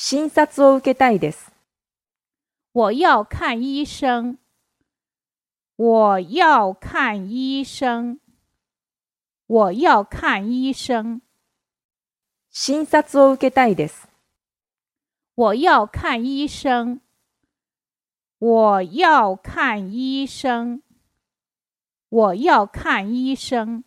診察を受けたいです。我要看医生。我要看医生。我要看医生。診察を受けたいです。我要看医生。我要看医生。我要看医生。